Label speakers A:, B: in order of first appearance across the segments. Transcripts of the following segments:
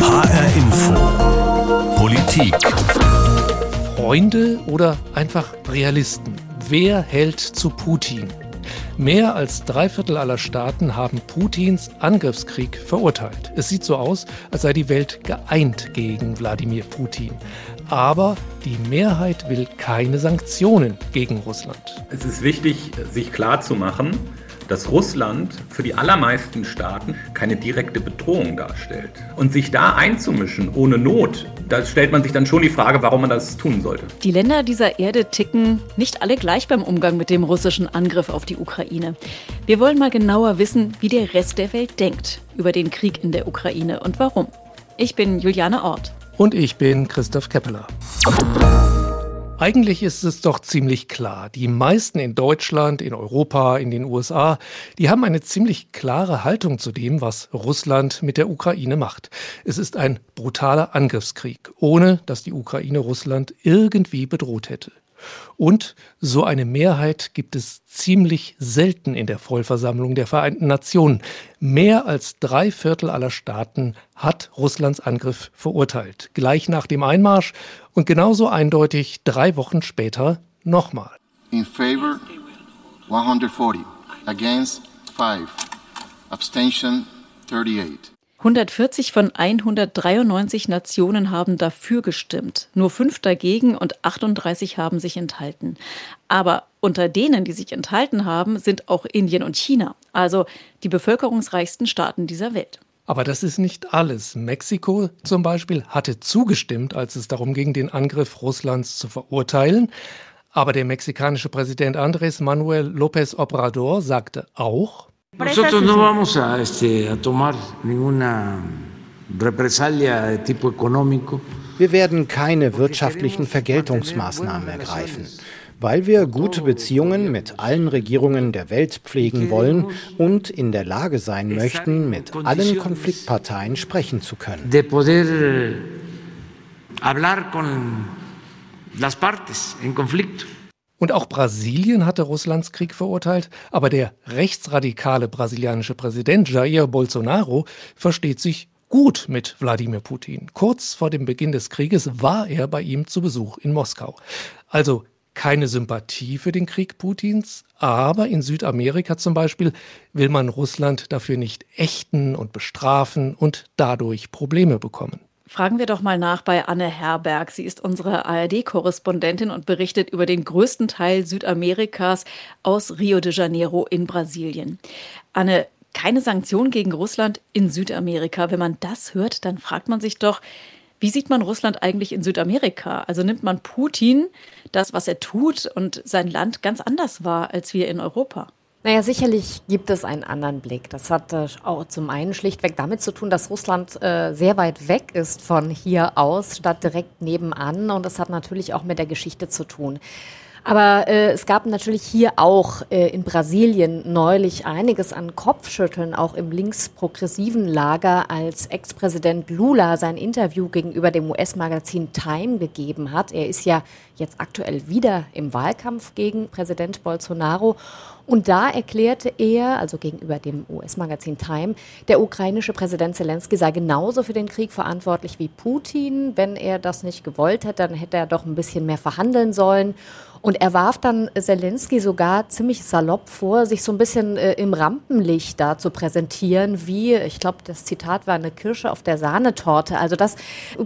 A: HR Info. Politik.
B: Freunde oder einfach Realisten? Wer hält zu Putin? Mehr als drei Viertel aller Staaten haben Putins Angriffskrieg verurteilt. Es sieht so aus, als sei die Welt geeint gegen Wladimir Putin. Aber die Mehrheit will keine Sanktionen gegen Russland.
C: Es ist wichtig, sich klarzumachen, dass Russland für die allermeisten Staaten keine direkte Bedrohung darstellt. Und sich da einzumischen ohne Not, da stellt man sich dann schon die Frage, warum man das tun sollte.
D: Die Länder dieser Erde ticken nicht alle gleich beim Umgang mit dem russischen Angriff auf die Ukraine. Wir wollen mal genauer wissen, wie der Rest der Welt denkt über den Krieg in der Ukraine und warum. Ich bin Juliane Ort.
B: Und ich bin Christoph Keppeler. Eigentlich ist es doch ziemlich klar. Die meisten in Deutschland, in Europa, in den USA, die haben eine ziemlich klare Haltung zu dem, was Russland mit der Ukraine macht. Es ist ein brutaler Angriffskrieg, ohne dass die Ukraine Russland irgendwie bedroht hätte. Und so eine Mehrheit gibt es ziemlich selten in der Vollversammlung der Vereinten Nationen. Mehr als drei Viertel aller Staaten hat Russlands Angriff verurteilt. Gleich nach dem Einmarsch und genauso eindeutig drei Wochen später nochmal.
E: In favor 140, against 5, abstention 38.
D: 140 von 193 Nationen haben dafür gestimmt, nur fünf dagegen und 38 haben sich enthalten. Aber unter denen, die sich enthalten haben, sind auch Indien und China, also die bevölkerungsreichsten Staaten dieser Welt.
B: Aber das ist nicht alles. Mexiko zum Beispiel hatte zugestimmt, als es darum ging, den Angriff Russlands zu verurteilen. Aber der mexikanische Präsident Andrés Manuel López Obrador sagte auch,
F: Nosotros no vamos a, este, a tomar ninguna represalia de tipo económico.
G: Wir werden keine wirtschaftlichen Vergeltungsmaßnahmen ergreifen, weil wir gute Beziehungen mit allen Regierungen der Welt pflegen wollen und in der Lage sein möchten, mit allen Konfliktparteien sprechen zu können.
F: De poder hablar con las partes en conflicto.
B: Und auch Brasilien hatte Russlands Krieg verurteilt, aber der rechtsradikale brasilianische Präsident Jair Bolsonaro versteht sich gut mit Wladimir Putin. Kurz vor dem Beginn des Krieges war er bei ihm zu Besuch in Moskau. Also keine Sympathie für den Krieg Putins, aber in Südamerika zum Beispiel will man Russland dafür nicht ächten und bestrafen und dadurch Probleme bekommen.
D: Fragen wir doch mal nach bei Anne Herberg. Sie ist unsere ARD-Korrespondentin und berichtet über den größten Teil Südamerikas aus Rio de Janeiro in Brasilien. Anne, keine Sanktionen gegen Russland in Südamerika. Wenn man das hört, dann fragt man sich doch, wie sieht man Russland eigentlich in Südamerika? Also nimmt man Putin, das, was er tut und sein Land ganz anders wahr als wir in Europa?
H: Naja, sicherlich gibt es einen anderen Blick. Das hat äh, auch zum einen schlichtweg damit zu tun, dass Russland äh, sehr weit weg ist von hier aus, statt direkt nebenan. Und das hat natürlich auch mit der Geschichte zu tun. Aber äh, es gab natürlich hier auch äh, in Brasilien neulich einiges an Kopfschütteln, auch im linksprogressiven Lager, als Ex-Präsident Lula sein Interview gegenüber dem US-Magazin Time gegeben hat. Er ist ja jetzt aktuell wieder im Wahlkampf gegen Präsident Bolsonaro. Und da erklärte er, also gegenüber dem US-Magazin Time, der ukrainische Präsident Zelensky sei genauso für den Krieg verantwortlich wie Putin. Wenn er das nicht gewollt hätte, dann hätte er doch ein bisschen mehr verhandeln sollen. Und er warf dann Zelensky sogar ziemlich salopp vor, sich so ein bisschen äh, im Rampenlicht da zu präsentieren, wie, ich glaube, das Zitat war eine Kirsche auf der Sahnetorte. Also das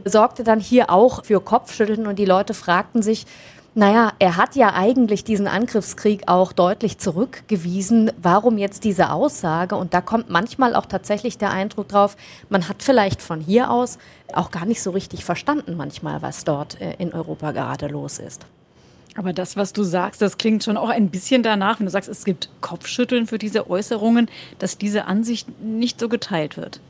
H: sorgte dann hier auch für Kopfschütteln und die Leute fragten sich, naja, er hat ja eigentlich diesen Angriffskrieg auch deutlich zurückgewiesen. Warum jetzt diese Aussage? Und da kommt manchmal auch tatsächlich der Eindruck drauf, man hat vielleicht von hier aus auch gar nicht so richtig verstanden manchmal, was dort äh, in Europa gerade los ist.
D: Aber das, was du sagst, das klingt schon auch ein bisschen danach, wenn du sagst, es gibt Kopfschütteln für diese Äußerungen, dass diese Ansicht nicht so geteilt wird.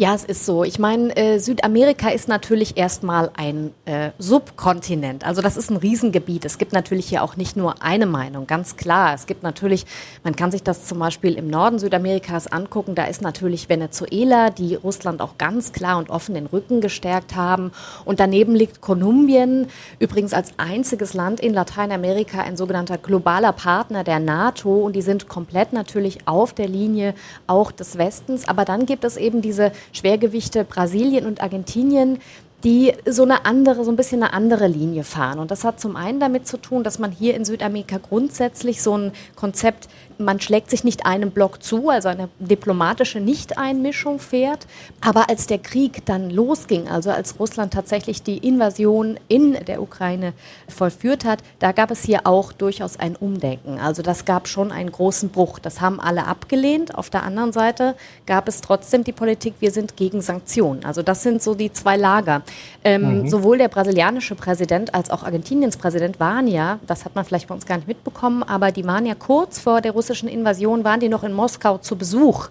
H: Ja, es ist so. Ich meine, äh, Südamerika ist natürlich erstmal ein äh, Subkontinent. Also das ist ein Riesengebiet. Es gibt natürlich hier auch nicht nur eine Meinung, ganz klar. Es gibt natürlich, man kann sich das zum Beispiel im Norden Südamerikas angucken. Da ist natürlich Venezuela, die Russland auch ganz klar und offen den Rücken gestärkt haben. Und daneben liegt Kolumbien, übrigens als einziges Land in Lateinamerika ein sogenannter globaler Partner der NATO. Und die sind komplett natürlich auf der Linie auch des Westens. Aber dann gibt es eben diese Schwergewichte Brasilien und Argentinien die so eine andere, so ein bisschen eine andere Linie fahren. Und das hat zum einen damit zu tun, dass man hier in Südamerika grundsätzlich so ein Konzept man schlägt sich nicht einem Block zu, also eine diplomatische Nichteinmischung fährt. Aber als der Krieg dann losging, also als Russland tatsächlich die Invasion in der Ukraine vollführt hat, da gab es hier auch durchaus ein Umdenken. Also das gab schon einen großen Bruch. Das haben alle abgelehnt. Auf der anderen Seite gab es trotzdem die Politik, wir sind gegen Sanktionen. Also das sind so die zwei Lager. Ähm, mhm. Sowohl der brasilianische Präsident als auch Argentiniens Präsident waren ja, das hat man vielleicht bei uns gar nicht mitbekommen, aber die waren ja kurz vor der russischen Invasion waren die noch in Moskau zu Besuch.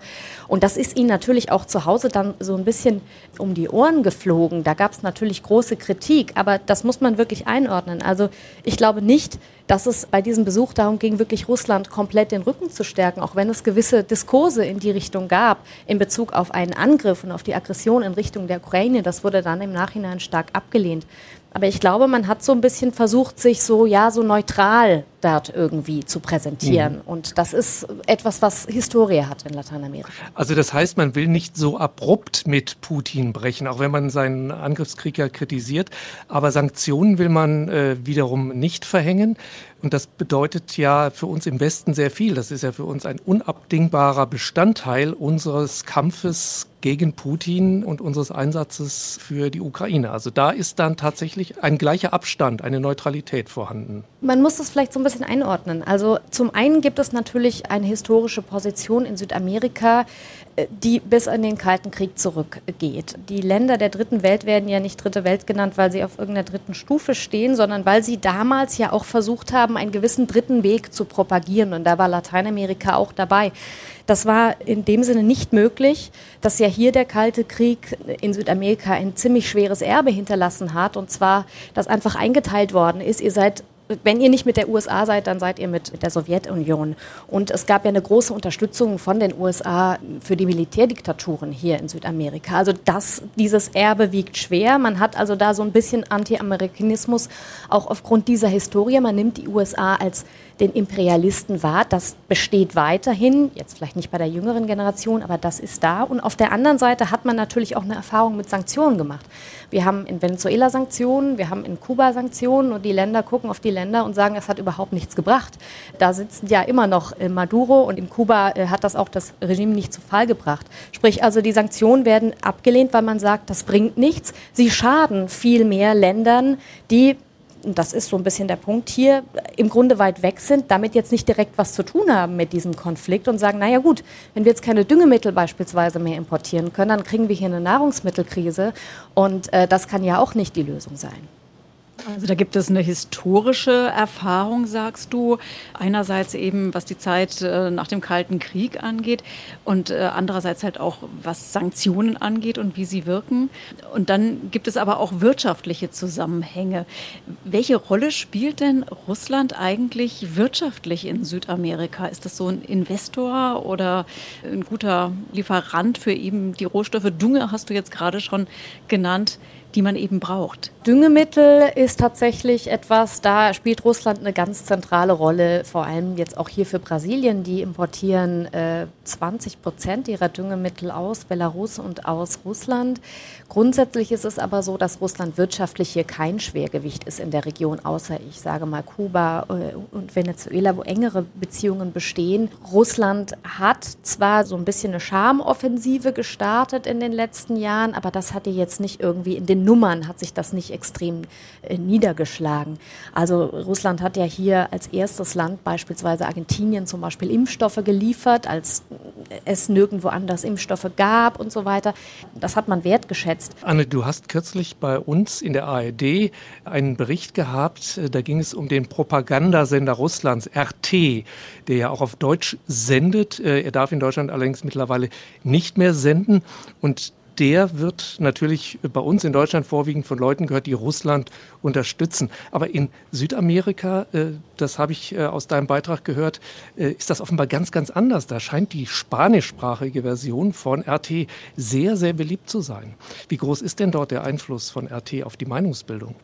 H: Und das ist ihnen natürlich auch zu Hause dann so ein bisschen um die Ohren geflogen. Da gab es natürlich große Kritik, aber das muss man wirklich einordnen. Also ich glaube nicht, dass es bei diesem Besuch darum ging, wirklich Russland komplett den Rücken zu stärken, auch wenn es gewisse Diskurse in die Richtung gab in Bezug auf einen Angriff und auf die Aggression in Richtung der Ukraine. Das wurde dann im Nachhinein stark abgelehnt. Aber ich glaube, man hat so ein bisschen versucht, sich so, ja, so neutral dort irgendwie zu präsentieren. Mhm. Und das ist etwas, was Historie hat in Lateinamerika.
B: Also das heißt, man will nicht so abrupt mit Putin brechen, auch wenn man seinen Angriffskrieg ja kritisiert. Aber Sanktionen will man äh, wiederum nicht verhängen. Und das bedeutet ja für uns im Westen sehr viel. Das ist ja für uns ein unabdingbarer Bestandteil unseres Kampfes gegen Putin und unseres Einsatzes für die Ukraine. Also da ist dann tatsächlich ein gleicher Abstand, eine Neutralität vorhanden.
H: Man muss das vielleicht so ein bisschen einordnen. Also zum einen gibt es natürlich eine historische Position in Südamerika, äh, die bis in den Kalten Krieg zurückgeht. Die Länder der dritten Welt werden ja nicht dritte Welt genannt, weil sie auf irgendeiner dritten Stufe stehen, sondern weil sie damals ja auch versucht haben, einen gewissen dritten Weg zu propagieren. Und da war Lateinamerika auch dabei. Das war in dem Sinne nicht möglich, dass ja hier der Kalte Krieg in Südamerika ein ziemlich schweres Erbe hinterlassen hat. Und zwar, dass einfach eingeteilt worden ist, ihr seid wenn ihr nicht mit der USA seid, dann seid ihr mit der Sowjetunion. Und es gab ja eine große Unterstützung von den USA für die Militärdiktaturen hier in Südamerika. Also das, dieses Erbe wiegt schwer. Man hat also da so ein bisschen Anti-Amerikanismus auch aufgrund dieser Historie. Man nimmt die USA als den Imperialisten wahr. Das besteht weiterhin, jetzt vielleicht nicht bei der jüngeren Generation, aber das ist da. Und auf der anderen Seite hat man natürlich auch eine Erfahrung mit Sanktionen gemacht. Wir haben in Venezuela Sanktionen, wir haben in Kuba Sanktionen und die Länder gucken auf die Länder und sagen, es hat überhaupt nichts gebracht. Da sitzen ja immer noch äh, Maduro und in Kuba äh, hat das auch das Regime nicht zu Fall gebracht. Sprich also, die Sanktionen werden abgelehnt, weil man sagt, das bringt nichts. Sie schaden viel mehr Ländern, die und das ist so ein bisschen der Punkt hier, im Grunde weit weg sind, damit jetzt nicht direkt was zu tun haben mit diesem Konflikt und sagen, naja gut, wenn wir jetzt keine Düngemittel beispielsweise mehr importieren können, dann kriegen wir hier eine Nahrungsmittelkrise und äh, das kann ja auch nicht die Lösung sein.
D: Also da gibt es eine historische Erfahrung, sagst du. Einerseits eben, was die Zeit äh, nach dem Kalten Krieg angeht und äh, andererseits halt auch, was Sanktionen angeht und wie sie wirken. Und dann gibt es aber auch wirtschaftliche Zusammenhänge. Welche Rolle spielt denn Russland eigentlich wirtschaftlich in Südamerika? Ist das so ein Investor oder ein guter Lieferant für eben die Rohstoffe? Dunge hast du jetzt gerade schon genannt die man eben braucht.
H: Düngemittel ist tatsächlich etwas, da spielt Russland eine ganz zentrale Rolle, vor allem jetzt auch hier für Brasilien. Die importieren äh, 20 Prozent ihrer Düngemittel aus Belarus und aus Russland. Grundsätzlich ist es aber so, dass Russland wirtschaftlich hier kein Schwergewicht ist in der Region, außer ich sage mal Kuba äh, und Venezuela, wo engere Beziehungen bestehen. Russland hat zwar so ein bisschen eine Schamoffensive gestartet in den letzten Jahren, aber das hatte jetzt nicht irgendwie in den Nummern hat sich das nicht extrem äh, niedergeschlagen. Also Russland hat ja hier als erstes Land beispielsweise Argentinien zum Beispiel Impfstoffe geliefert, als es nirgendwo anders Impfstoffe gab und so weiter. Das hat man wertgeschätzt.
B: Anne, du hast kürzlich bei uns in der ARD einen Bericht gehabt, äh, da ging es um den Propagandasender Russlands, RT, der ja auch auf Deutsch sendet. Äh, er darf in Deutschland allerdings mittlerweile nicht mehr senden. Und der wird natürlich bei uns in Deutschland vorwiegend von Leuten gehört, die Russland unterstützen. Aber in Südamerika, äh, das habe ich äh, aus deinem Beitrag gehört, äh, ist das offenbar ganz, ganz anders. Da scheint die spanischsprachige Version von RT sehr, sehr beliebt zu sein. Wie groß ist denn dort der Einfluss von RT auf die Meinungsbildung?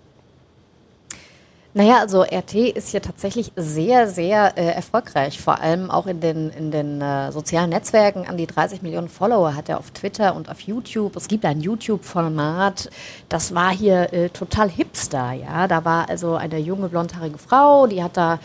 H: Naja, also RT ist hier tatsächlich sehr, sehr äh, erfolgreich, vor allem auch in den, in den äh, sozialen Netzwerken. An die 30 Millionen Follower hat er auf Twitter und auf YouTube. Es gibt ein YouTube-Format, das war hier äh, total hipster, ja. Da war also eine junge blondhaarige Frau, die hat da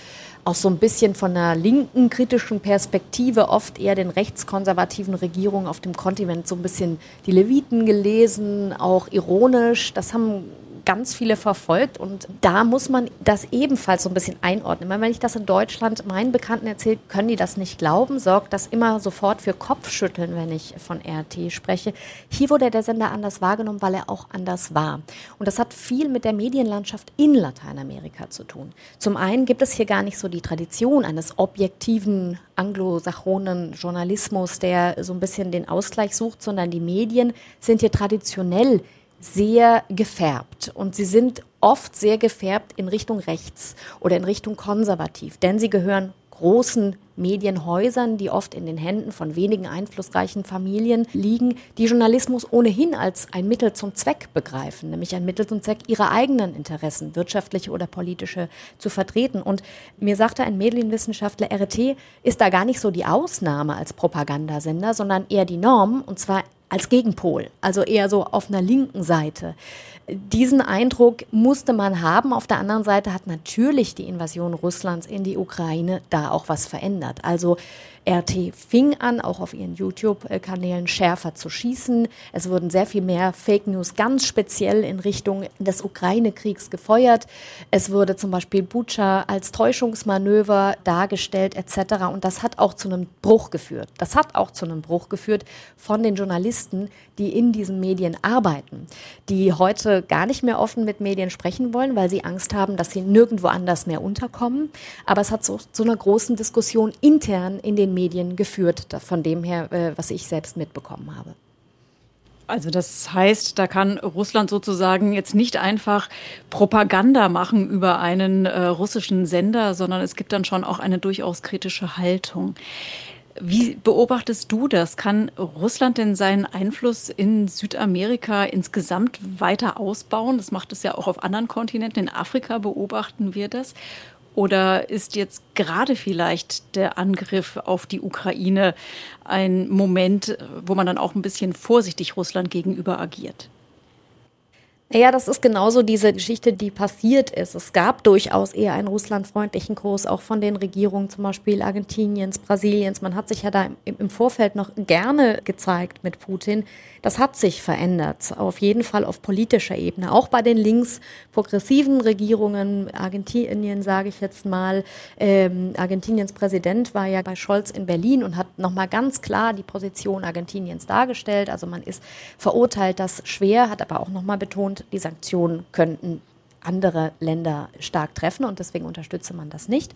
H: auch so ein bisschen von einer linken kritischen Perspektive oft eher den rechtskonservativen Regierungen auf dem Kontinent so ein bisschen die Leviten gelesen, auch ironisch. Das haben ganz viele verfolgt und da muss man das ebenfalls so ein bisschen einordnen. Wenn ich das in Deutschland meinen Bekannten erzähle, können die das nicht glauben, sorgt das immer sofort für Kopfschütteln, wenn ich von RT spreche. Hier wurde der Sender anders wahrgenommen, weil er auch anders war. Und das hat viel mit der Medienlandschaft in Lateinamerika zu tun. Zum einen gibt es hier gar nicht so die Tradition eines objektiven anglosachonen Journalismus, der so ein bisschen den Ausgleich sucht, sondern die Medien sind hier traditionell sehr gefärbt und sie sind oft sehr gefärbt in Richtung rechts oder in Richtung konservativ, denn sie gehören großen Medienhäusern, die oft in den Händen von wenigen einflussreichen Familien liegen, die Journalismus ohnehin als ein Mittel zum Zweck begreifen, nämlich ein Mittel zum Zweck, ihre eigenen Interessen, wirtschaftliche oder politische, zu vertreten. Und mir sagte ein Medienwissenschaftler, RT ist da gar nicht so die Ausnahme als Propagandasender, sondern eher die Norm, und zwar als Gegenpol, also eher so auf einer linken Seite. Diesen Eindruck musste man haben. Auf der anderen Seite hat natürlich die Invasion Russlands in die Ukraine da auch was verändert. Also RT fing an, auch auf ihren YouTube-Kanälen schärfer zu schießen. Es wurden sehr viel mehr Fake News ganz speziell in Richtung des Ukraine-Kriegs gefeuert. Es wurde zum Beispiel Bucha als Täuschungsmanöver dargestellt etc. Und das hat auch zu einem Bruch geführt. Das hat auch zu einem Bruch geführt von den Journalisten, die in diesen Medien arbeiten, die heute gar nicht mehr offen mit Medien sprechen wollen, weil sie Angst haben, dass sie nirgendwo anders mehr unterkommen. Aber es hat zu so, so einer großen Diskussion intern in den Medien geführt, von dem her, äh, was ich selbst mitbekommen habe.
D: Also das heißt, da kann Russland sozusagen jetzt nicht einfach Propaganda machen über einen äh, russischen Sender, sondern es gibt dann schon auch eine durchaus kritische Haltung. Wie beobachtest du das? Kann Russland denn seinen Einfluss in Südamerika insgesamt weiter ausbauen? Das macht es ja auch auf anderen Kontinenten. In Afrika beobachten wir das. Oder ist jetzt gerade vielleicht der Angriff auf die Ukraine ein Moment, wo man dann auch ein bisschen vorsichtig Russland gegenüber agiert?
H: Ja, das ist genauso diese Geschichte, die passiert ist. Es gab durchaus eher einen russlandfreundlichen Kurs, auch von den Regierungen zum Beispiel Argentiniens, Brasiliens. Man hat sich ja da im Vorfeld noch gerne gezeigt mit Putin. Das hat sich verändert, auf jeden Fall auf politischer Ebene. Auch bei den links-progressiven Regierungen, Argentinien sage ich jetzt mal, ähm, Argentiniens Präsident war ja bei Scholz in Berlin und hat nochmal ganz klar die Position Argentiniens dargestellt. Also man ist verurteilt das schwer, hat aber auch nochmal betont, die Sanktionen könnten andere Länder stark treffen und deswegen unterstütze man das nicht.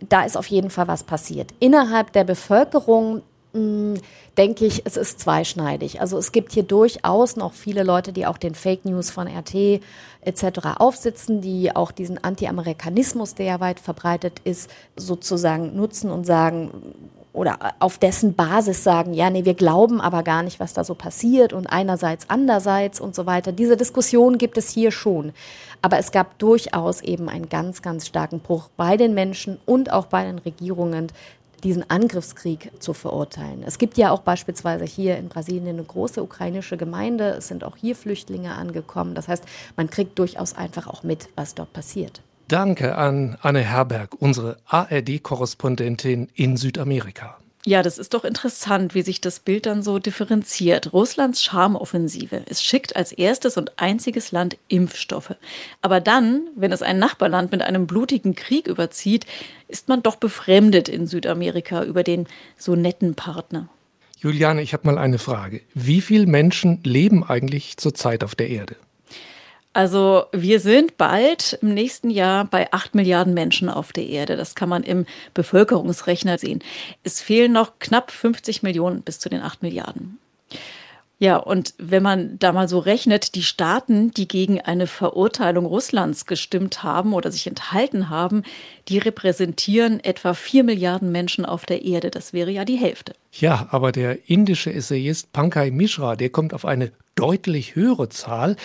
H: Da ist auf jeden Fall was passiert. Innerhalb der Bevölkerung hm, denke ich, es ist zweischneidig. Also es gibt hier durchaus noch viele Leute, die auch den Fake News von RT etc. aufsitzen, die auch diesen Anti-Amerikanismus, der ja weit verbreitet ist, sozusagen nutzen und sagen, oder auf dessen Basis sagen, ja, nee, wir glauben aber gar nicht, was da so passiert und einerseits, andererseits und so weiter. Diese Diskussion gibt es hier schon. Aber es gab durchaus eben einen ganz, ganz starken Bruch bei den Menschen und auch bei den Regierungen, diesen Angriffskrieg zu verurteilen. Es gibt ja auch beispielsweise hier in Brasilien eine große ukrainische Gemeinde. Es sind auch hier Flüchtlinge angekommen. Das heißt, man kriegt durchaus einfach auch mit, was dort passiert.
B: Danke an Anne Herberg, unsere ARD-Korrespondentin in Südamerika.
D: Ja, das ist doch interessant, wie sich das Bild dann so differenziert. Russlands Charmoffensive. Es schickt als erstes und einziges Land Impfstoffe. Aber dann, wenn es ein Nachbarland mit einem blutigen Krieg überzieht, ist man doch befremdet in Südamerika über den so netten Partner.
B: Juliane, ich habe mal eine Frage. Wie viele Menschen leben eigentlich zurzeit auf der Erde?
D: Also wir sind bald im nächsten Jahr bei acht Milliarden Menschen auf der Erde. Das kann man im Bevölkerungsrechner sehen. Es fehlen noch knapp 50 Millionen bis zu den acht Milliarden. Ja, und wenn man da mal so rechnet, die Staaten, die gegen eine Verurteilung Russlands gestimmt haben oder sich enthalten haben, die repräsentieren etwa vier Milliarden Menschen auf der Erde. Das wäre ja die Hälfte.
B: Ja, aber der indische Essayist Pankaj Mishra, der kommt auf eine deutlich höhere Zahl.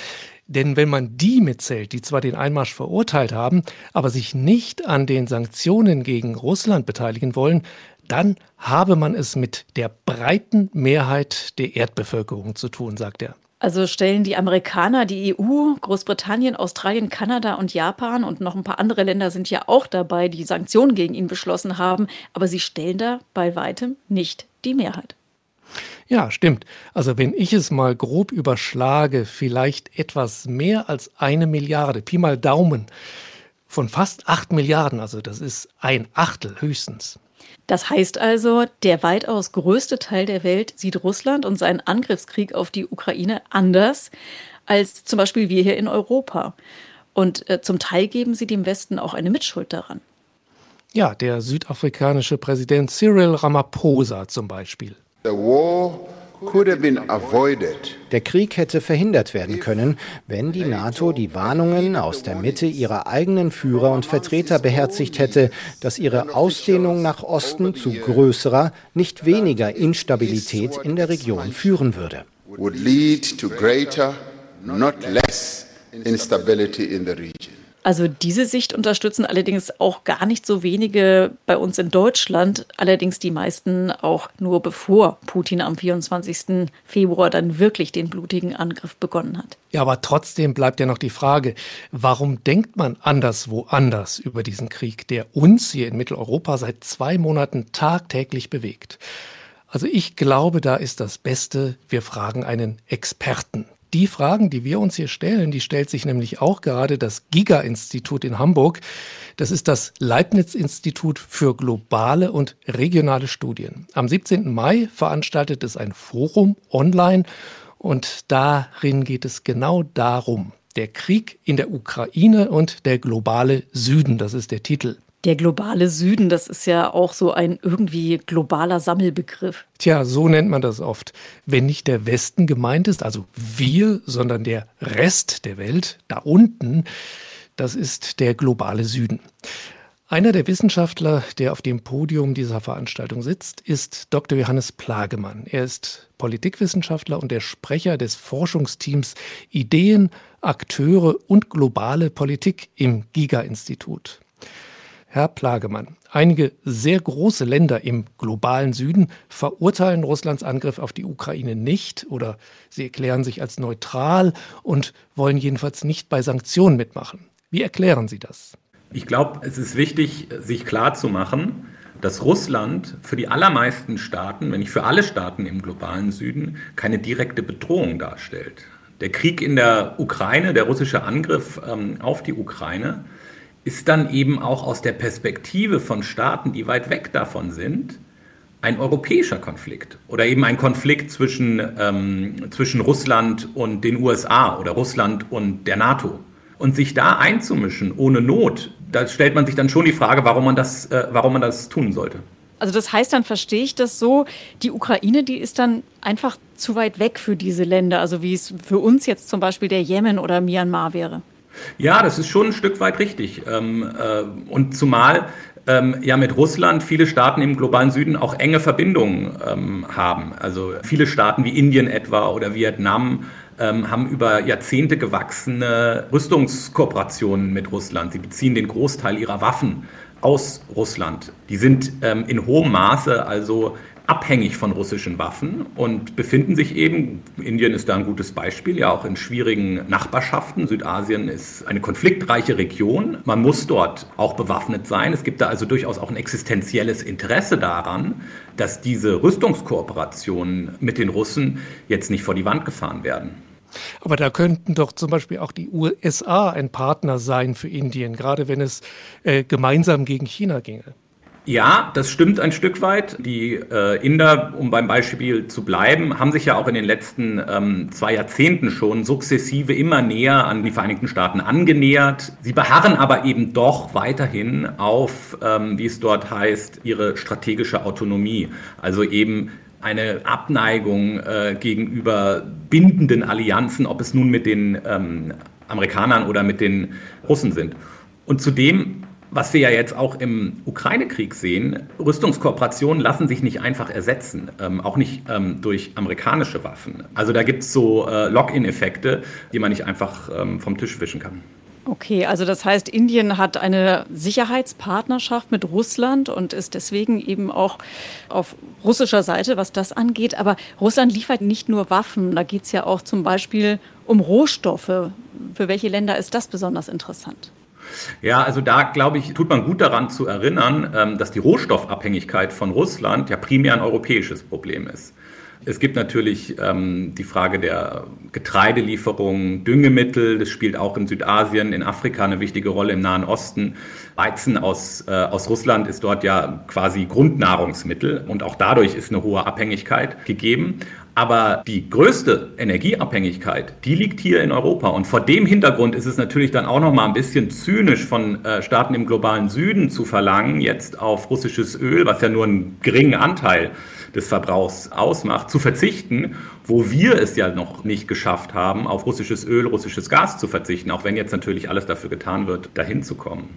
B: Denn wenn man die mitzählt, die zwar den Einmarsch verurteilt haben, aber sich nicht an den Sanktionen gegen Russland beteiligen wollen, dann habe man es mit der breiten Mehrheit der Erdbevölkerung zu tun, sagt er.
D: Also stellen die Amerikaner, die EU, Großbritannien, Australien, Kanada und Japan und noch ein paar andere Länder sind ja auch dabei, die Sanktionen gegen ihn beschlossen haben, aber sie stellen da bei weitem nicht die Mehrheit.
B: Ja, stimmt. Also wenn ich es mal grob überschlage, vielleicht etwas mehr als eine Milliarde, Pi mal Daumen, von fast acht Milliarden, also das ist ein Achtel höchstens.
D: Das heißt also, der weitaus größte Teil der Welt sieht Russland und seinen Angriffskrieg auf die Ukraine anders als zum Beispiel wir hier in Europa. Und äh, zum Teil geben sie dem Westen auch eine Mitschuld daran.
B: Ja, der südafrikanische Präsident Cyril Ramaphosa zum Beispiel.
G: Der Krieg hätte verhindert werden können, wenn die NATO die Warnungen aus der Mitte ihrer eigenen Führer und Vertreter beherzigt hätte, dass ihre Ausdehnung nach Osten zu größerer, nicht weniger Instabilität in der Region führen würde. Would lead to greater, not less
D: instability in the region. Also diese Sicht unterstützen allerdings auch gar nicht so wenige bei uns in Deutschland, allerdings die meisten auch nur bevor Putin am 24. Februar dann wirklich den blutigen Angriff begonnen hat.
B: Ja, aber trotzdem bleibt ja noch die Frage, warum denkt man anderswo anders über diesen Krieg, der uns hier in Mitteleuropa seit zwei Monaten tagtäglich bewegt? Also ich glaube, da ist das Beste, wir fragen einen Experten. Die Fragen, die wir uns hier stellen, die stellt sich nämlich auch gerade das Giga-Institut in Hamburg. Das ist das Leibniz-Institut für globale und regionale Studien. Am 17. Mai veranstaltet es ein Forum online und darin geht es genau darum. Der Krieg in der Ukraine und der globale Süden, das ist der Titel.
D: Der globale Süden, das ist ja auch so ein irgendwie globaler Sammelbegriff.
B: Tja, so nennt man das oft. Wenn nicht der Westen gemeint ist, also wir, sondern der Rest der Welt, da unten, das ist der globale Süden. Einer der Wissenschaftler, der auf dem Podium dieser Veranstaltung sitzt, ist Dr. Johannes Plagemann. Er ist Politikwissenschaftler und der Sprecher des Forschungsteams Ideen, Akteure und globale Politik im Giga-Institut. Herr Plagemann, einige sehr große Länder im globalen Süden verurteilen Russlands Angriff auf die Ukraine nicht oder sie erklären sich als neutral und wollen jedenfalls nicht bei Sanktionen mitmachen. Wie erklären Sie das?
C: Ich glaube, es ist wichtig, sich klarzumachen, dass Russland für die allermeisten Staaten, wenn nicht für alle Staaten im globalen Süden, keine direkte Bedrohung darstellt. Der Krieg in der Ukraine, der russische Angriff ähm, auf die Ukraine, ist dann eben auch aus der Perspektive von Staaten, die weit weg davon sind, ein europäischer Konflikt oder eben ein Konflikt zwischen, ähm, zwischen Russland und den USA oder Russland und der NATO. Und sich da einzumischen ohne Not, da stellt man sich dann schon die Frage, warum man das, äh, warum man das tun sollte.
D: Also das heißt, dann verstehe ich das so, die Ukraine, die ist dann einfach zu weit weg für diese Länder, also wie es für uns jetzt zum Beispiel der Jemen oder Myanmar wäre.
C: Ja, das ist schon ein Stück weit richtig. Ähm, äh, und zumal ähm, ja mit Russland viele Staaten im globalen Süden auch enge Verbindungen ähm, haben. Also viele Staaten wie Indien etwa oder Vietnam haben über Jahrzehnte gewachsene Rüstungskooperationen mit Russland. Sie beziehen den Großteil ihrer Waffen aus Russland. Die sind ähm, in hohem Maße also abhängig von russischen Waffen und befinden sich eben, Indien ist da ein gutes Beispiel, ja auch in schwierigen Nachbarschaften. Südasien ist eine konfliktreiche Region. Man muss dort auch bewaffnet sein. Es gibt da also durchaus auch ein existenzielles Interesse daran, dass diese Rüstungskooperationen mit den Russen jetzt nicht vor die Wand gefahren werden.
B: Aber da könnten doch zum Beispiel auch die USA ein Partner sein für Indien, gerade wenn es äh, gemeinsam gegen China ginge.
C: Ja, das stimmt ein Stück weit. Die äh, Inder, um beim Beispiel zu bleiben, haben sich ja auch in den letzten ähm, zwei Jahrzehnten schon sukzessive immer näher an die Vereinigten Staaten angenähert. Sie beharren aber eben doch weiterhin auf, ähm, wie es dort heißt, ihre strategische Autonomie. Also eben eine Abneigung äh, gegenüber bindenden Allianzen, ob es nun mit den ähm, Amerikanern oder mit den Russen sind. Und zudem Was wir ja jetzt auch im Ukraine-Krieg sehen, Rüstungskooperationen lassen sich nicht einfach ersetzen, ähm, auch nicht ähm, durch amerikanische Waffen. Also da gibt es so äh, Lock-in-Effekte, die man nicht einfach ähm, vom Tisch wischen kann.
D: Okay, also das heißt, Indien hat eine Sicherheitspartnerschaft mit Russland und ist deswegen eben auch auf russischer Seite, was das angeht. Aber Russland liefert nicht nur Waffen, da geht es ja auch zum Beispiel um Rohstoffe. Für welche Länder ist das besonders interessant?
C: Ja, also da glaube ich, tut man gut daran zu erinnern, ähm, dass die Rohstoffabhängigkeit von Russland ja primär ein europäisches Problem ist. Es gibt natürlich ähm, die Frage der Getreidelieferung, Düngemittel, das spielt auch in Südasien, in Afrika eine wichtige Rolle, im Nahen Osten. Weizen aus, äh, aus Russland ist dort ja quasi Grundnahrungsmittel und auch dadurch ist eine hohe Abhängigkeit gegeben. Aber die größte Energieabhängigkeit, die liegt hier in Europa. Und vor dem Hintergrund ist es natürlich dann auch noch mal ein bisschen zynisch von äh, Staaten im globalen Süden zu verlangen, jetzt auf russisches Öl, was ja nur einen geringen Anteil des Verbrauchs ausmacht, zu verzichten, wo wir es ja noch nicht geschafft haben, auf russisches Öl, russisches Gas zu verzichten, auch wenn jetzt natürlich alles dafür getan wird, dahin zu kommen.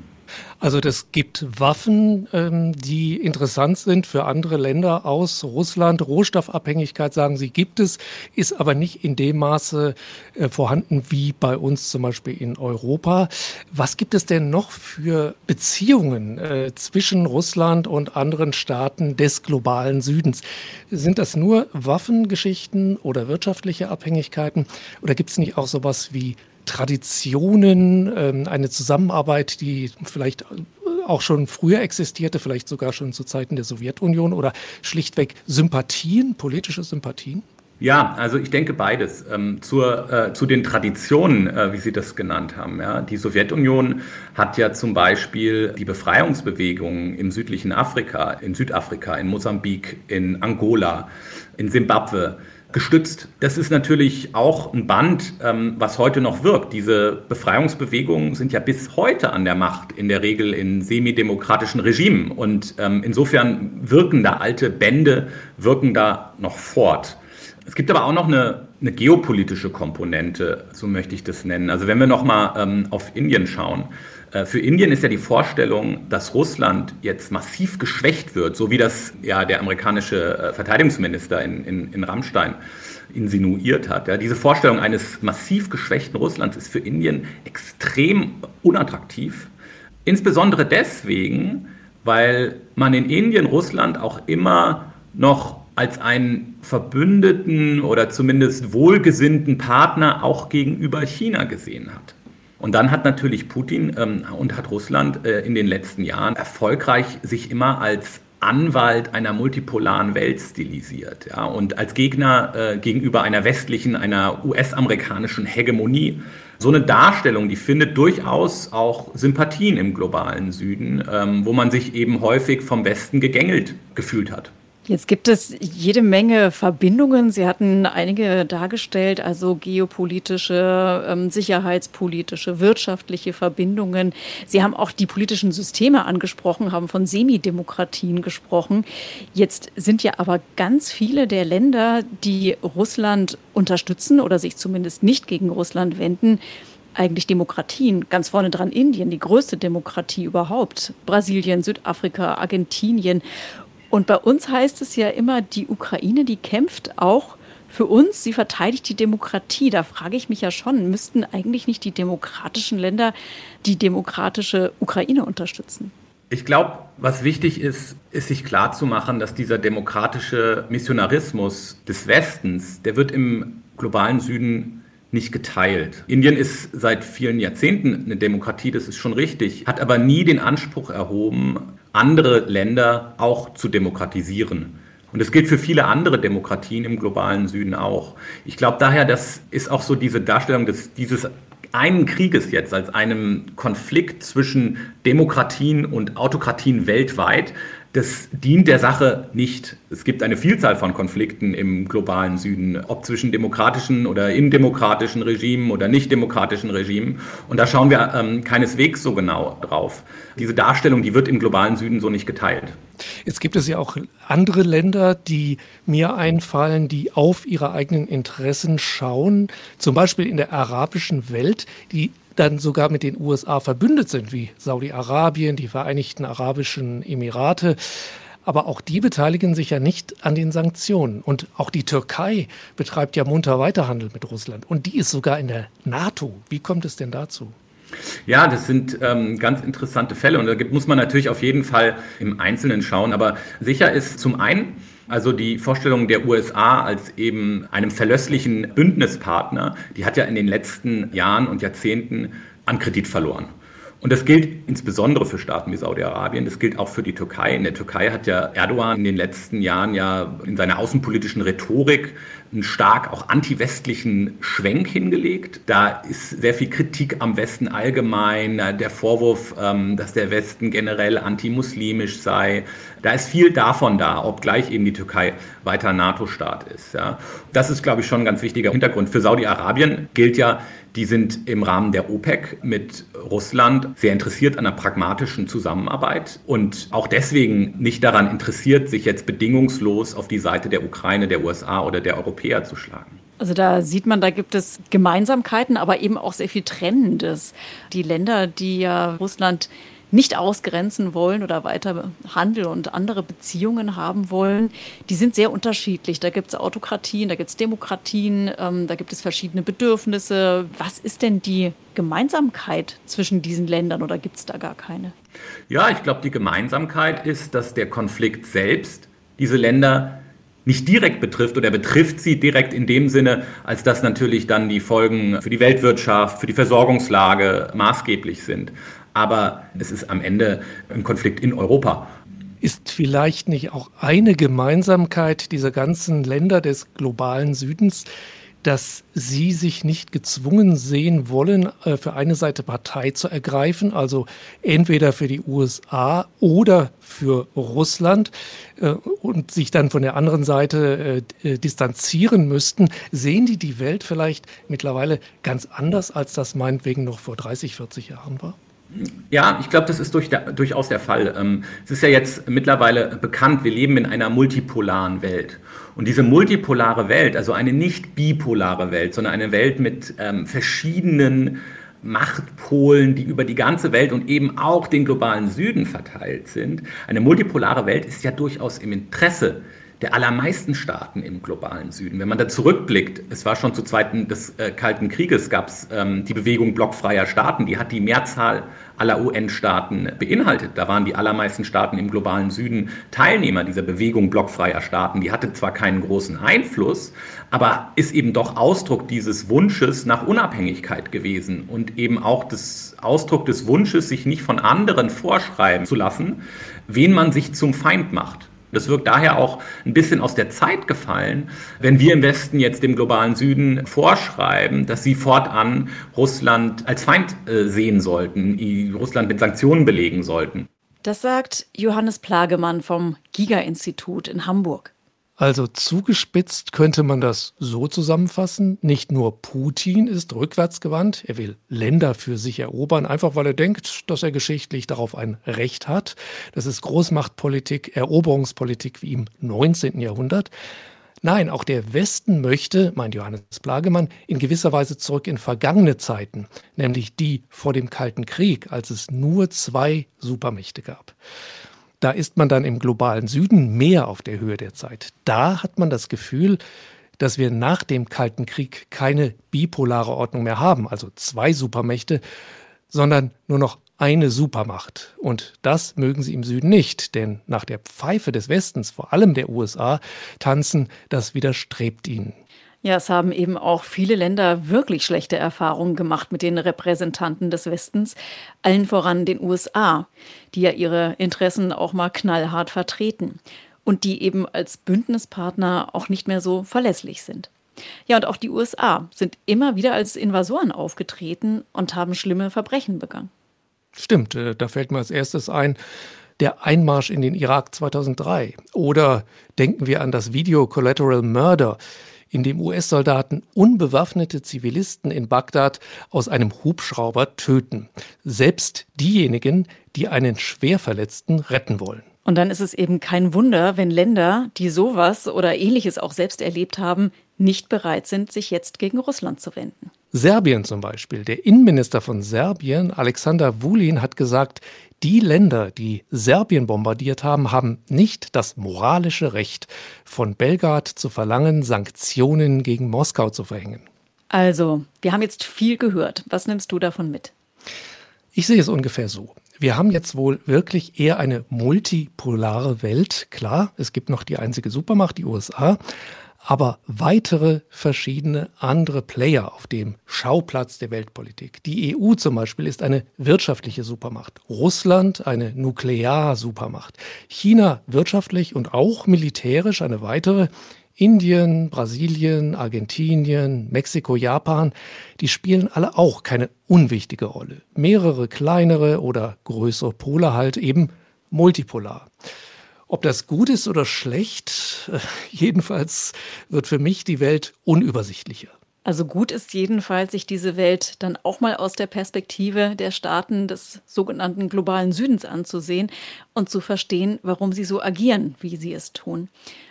B: Also das gibt Waffen, ähm, die interessant sind für andere Länder aus Russland. Rohstoffabhängigkeit, sagen Sie, gibt es, ist aber nicht in dem Maße äh, vorhanden wie bei uns zum Beispiel in Europa. Was gibt es denn noch für Beziehungen äh, zwischen Russland und anderen Staaten des globalen Südens? Sind das nur Waffengeschichten oder wirtschaftliche Abhängigkeiten? Oder gibt es nicht auch sowas wie Traditionen, ähm, eine Zusammenarbeit, die vielleicht auch schon früher existierte, vielleicht sogar schon zu Zeiten der Sowjetunion oder schlichtweg Sympathien, politische Sympathien?
C: Ja, also ich denke beides. Ähm, zur, äh, zu den Traditionen, äh, wie Sie das genannt haben. Ja. Die Sowjetunion hat ja zum Beispiel die Befreiungsbewegungen im südlichen Afrika, in Südafrika, in Mosambik, in Angola, in Simbabwe gestützt. Das ist natürlich auch ein Band, ähm, was heute noch wirkt. Diese Befreiungsbewegungen sind ja bis heute an der Macht, in der Regel in semidemokratischen Regimen. Und ähm, insofern wirken da alte Bände, wirken da noch fort. Es gibt aber auch noch eine, eine geopolitische Komponente, so möchte ich das nennen. Also wenn wir nochmal ähm, auf Indien schauen. Äh, für Indien ist ja die Vorstellung, dass Russland jetzt massiv geschwächt wird, so wie das ja der amerikanische äh, Verteidigungsminister in, in, in Rammstein insinuiert hat. Ja, diese Vorstellung eines massiv geschwächten Russlands ist für Indien extrem unattraktiv. Insbesondere deswegen, weil man in Indien Russland auch immer noch als einen verbündeten oder zumindest wohlgesinnten Partner auch gegenüber China gesehen hat. Und dann hat natürlich Putin ähm, und hat Russland äh, in den letzten Jahren erfolgreich sich immer als Anwalt einer multipolaren Welt stilisiert ja, und als Gegner äh, gegenüber einer westlichen, einer US-amerikanischen Hegemonie. So eine Darstellung, die findet durchaus auch Sympathien im globalen Süden, ähm, wo man sich eben häufig vom Westen gegängelt gefühlt hat.
D: Jetzt gibt es jede Menge Verbindungen. Sie hatten einige dargestellt, also geopolitische, ähm, sicherheitspolitische, wirtschaftliche Verbindungen. Sie haben auch die politischen Systeme angesprochen, haben von Semidemokratien gesprochen. Jetzt sind ja aber ganz viele der Länder, die Russland unterstützen oder sich zumindest nicht gegen Russland wenden, eigentlich Demokratien. Ganz vorne dran Indien, die größte Demokratie überhaupt. Brasilien, Südafrika, Argentinien. Und bei uns heißt es ja immer, die Ukraine, die kämpft auch für uns, sie verteidigt die Demokratie. Da frage ich mich ja schon, müssten eigentlich nicht die demokratischen Länder die demokratische Ukraine unterstützen?
C: Ich glaube, was wichtig ist, ist sich klarzumachen, dass dieser demokratische Missionarismus des Westens, der wird im globalen Süden nicht geteilt. Indien ist seit vielen Jahrzehnten eine Demokratie, das ist schon richtig, hat aber nie den Anspruch erhoben, andere Länder auch zu demokratisieren. Und das gilt für viele andere Demokratien im globalen Süden auch. Ich glaube daher, das ist auch so diese Darstellung des, dieses einen Krieges jetzt als einem Konflikt zwischen Demokratien und Autokratien weltweit, das dient der Sache nicht. Es gibt eine Vielzahl von Konflikten im globalen Süden, ob zwischen demokratischen oder indemokratischen Regimen oder nicht demokratischen Regimen. Und da schauen wir ähm, keineswegs so genau drauf. Diese Darstellung, die wird im globalen Süden so nicht geteilt.
B: Jetzt gibt es ja auch andere Länder, die mir einfallen, die auf ihre eigenen Interessen schauen, zum Beispiel in der arabischen Welt, die dann sogar mit den USA verbündet sind, wie Saudi-Arabien, die Vereinigten Arabischen Emirate. Aber auch die beteiligen sich ja nicht an den Sanktionen. Und auch die Türkei betreibt ja munter Weiterhandel mit Russland. Und die ist sogar in der NATO. Wie kommt es denn dazu?
C: Ja, das sind ähm, ganz interessante Fälle und da muss man natürlich auf jeden Fall im Einzelnen schauen. Aber sicher ist zum einen, also die Vorstellung der USA als eben einem verlässlichen Bündnispartner, die hat ja in den letzten Jahren und Jahrzehnten an Kredit verloren. Und das gilt insbesondere für Staaten wie Saudi-Arabien, das gilt auch für die Türkei. In der Türkei hat ja Erdogan in den letzten Jahren ja in seiner außenpolitischen Rhetorik einen stark auch anti-westlichen Schwenk hingelegt. Da ist sehr viel Kritik am Westen allgemein, der Vorwurf, ähm, dass der Westen generell antimuslimisch sei. Da ist viel davon da, obgleich eben die Türkei weiter NATO-Staat ist. Das ist, glaube ich, schon ein ganz wichtiger Hintergrund. Für Saudi-Arabien gilt ja, die sind im Rahmen der OPEC mit Russland sehr interessiert an einer pragmatischen Zusammenarbeit und auch deswegen nicht daran interessiert, sich jetzt bedingungslos auf die Seite der Ukraine, der USA oder der Europäer zu schlagen.
D: Also da sieht man, da gibt es Gemeinsamkeiten, aber eben auch sehr viel Trennendes. Die Länder, die ja Russland nicht ausgrenzen wollen oder weiter Handel und andere Beziehungen haben wollen, die sind sehr unterschiedlich. Da gibt es Autokratien, da gibt es Demokratien, ähm, da gibt es verschiedene Bedürfnisse. Was ist denn die Gemeinsamkeit zwischen diesen Ländern oder gibt es da gar keine?
C: Ja, ich glaube, die Gemeinsamkeit ist, dass der Konflikt selbst diese Länder nicht direkt betrifft oder betrifft sie direkt in dem Sinne, als dass natürlich dann die Folgen für die Weltwirtschaft, für die Versorgungslage maßgeblich sind aber es ist am Ende ein Konflikt in Europa.
B: Ist vielleicht nicht auch eine Gemeinsamkeit dieser ganzen Länder des globalen Südens, dass sie sich nicht gezwungen sehen wollen, äh, für eine Seite Partei zu ergreifen, also entweder für die USA oder für Russland äh, und sich dann von der anderen Seite äh, distanzieren müssten. Sehen die die Welt vielleicht mittlerweile ganz anders, als das meinetwegen noch vor 30, 40 Jahren war?
C: Ja, ich glaube, das ist durch durchaus der Fall. Ähm, es ist ja jetzt mittlerweile bekannt, wir leben in einer multipolaren Welt. Und diese multipolare Welt, also eine nicht bipolare Welt, sondern eine Welt mit ähm, verschiedenen Machtpolen, die über die ganze Welt und eben auch den globalen Süden verteilt sind. Eine multipolare Welt ist ja durchaus im Interesse der allermeisten Staaten im globalen Süden. Wenn man da zurückblickt, es war schon zu Zeiten des äh, Kalten Krieges, gab es ähm, die Bewegung blockfreier Staaten, die hat die Mehrzahl aller UN-Staaten beinhaltet. Da waren die allermeisten Staaten im globalen Süden Teilnehmer dieser Bewegung blockfreier Staaten. Die hatte zwar keinen großen Einfluss, aber ist eben doch Ausdruck dieses Wunsches nach Unabhängigkeit gewesen und eben auch des Ausdruck des Wunsches, sich nicht von anderen vorschreiben zu lassen, wen man sich zum Feind macht. Das wirkt daher auch ein bisschen aus der Zeit gefallen, wenn wir im Westen jetzt dem globalen Süden vorschreiben, dass sie fortan Russland als Feind äh, sehen sollten, Russland mit Sanktionen belegen sollten.
D: Das sagt Johannes Plagemann vom Giga-Institut in Hamburg.
B: Also zugespitzt könnte man das so zusammenfassen, nicht nur Putin ist rückwärtsgewandt, er will Länder für sich erobern, einfach weil er denkt, dass er geschichtlich darauf ein Recht hat. Das ist Großmachtpolitik, Eroberungspolitik wie im 19. Jahrhundert. Nein, auch der Westen möchte, meint Johannes Plagemann, in gewisser Weise zurück in vergangene Zeiten, nämlich die vor dem Kalten Krieg, als es nur zwei Supermächte gab. Da ist man dann im globalen Süden mehr auf der Höhe der Zeit. Da hat man das Gefühl, dass wir nach dem Kalten Krieg keine bipolare Ordnung mehr haben, also zwei Supermächte, sondern nur noch eine Supermacht. Und das mögen sie im Süden nicht, denn nach der Pfeife des Westens, vor allem der USA, tanzen, das widerstrebt ihnen.
D: Ja, es haben eben auch viele Länder wirklich schlechte Erfahrungen gemacht mit den Repräsentanten des Westens, allen voran den USA, die ja ihre Interessen auch mal knallhart vertreten und die eben als Bündnispartner auch nicht mehr so verlässlich sind. Ja, und auch die USA sind immer wieder als Invasoren aufgetreten und haben schlimme Verbrechen begangen.
B: Stimmt, äh, da fällt mir als erstes ein, der Einmarsch in den Irak 2003. Oder denken wir an das Video Collateral Murder, in dem US-Soldaten unbewaffnete Zivilisten in Bagdad aus einem Hubschrauber töten. Selbst diejenigen, die einen Schwerverletzten retten wollen.
D: Und dann ist es eben kein Wunder, wenn Länder, die sowas oder ähnliches auch selbst erlebt haben, nicht bereit sind, sich jetzt gegen Russland zu wenden.
B: Serbien zum Beispiel. Der Innenminister von Serbien, Alexander Vulin, hat gesagt, die Länder, die Serbien bombardiert haben, haben nicht das moralische Recht, von Belgrad zu verlangen, Sanktionen gegen Moskau zu verhängen.
D: Also, wir haben jetzt viel gehört. Was nimmst du davon mit?
B: Ich sehe es ungefähr so. Wir haben jetzt wohl wirklich eher eine multipolare Welt. Klar, es gibt noch die einzige Supermacht, die USA, aber weitere verschiedene andere Player auf dem Schauplatz der Weltpolitik. Die EU zum Beispiel ist eine wirtschaftliche Supermacht, Russland eine Nuklearsupermacht, China wirtschaftlich und auch militärisch eine weitere, Indien, Brasilien, Argentinien, Mexiko, Japan, die spielen alle auch keine unwichtige Rolle. Mehrere kleinere oder größere Pole halt eben multipolar. Ob das gut ist oder schlecht, jedenfalls wird für mich die Welt unübersichtlicher.
D: Also gut ist jedenfalls, sich diese Welt dann auch mal aus der Perspektive der Staaten des sogenannten globalen Südens anzusehen und zu verstehen, warum sie so agieren, wie sie es tun.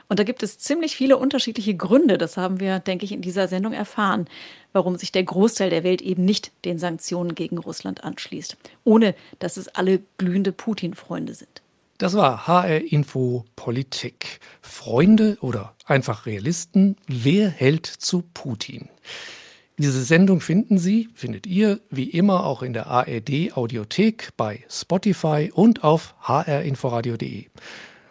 D: Und da gibt es ziemlich viele unterschiedliche Gründe, das haben wir, denke ich, in dieser Sendung erfahren, warum sich der Großteil der Welt eben nicht den Sanktionen gegen Russland anschließt, ohne dass es alle glühende Putin-Freunde sind.
B: Das war HR Info Politik. Freunde oder einfach Realisten, wer hält zu Putin? Diese Sendung finden Sie, findet ihr wie immer auch in der ARD Audiothek, bei Spotify und auf hrinforadio.de.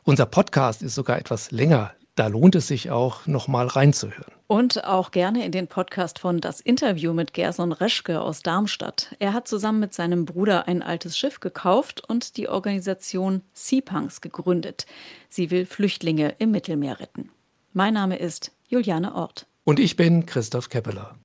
B: Unser Podcast ist sogar etwas länger da lohnt es sich auch, noch mal reinzuhören.
D: Und auch gerne in den Podcast von Das Interview mit Gerson Reschke aus Darmstadt. Er hat zusammen mit seinem Bruder ein altes Schiff gekauft und die Organisation Seapunks gegründet. Sie will Flüchtlinge im Mittelmeer retten. Mein Name ist Juliane Ort.
B: Und ich bin Christoph Keppeler.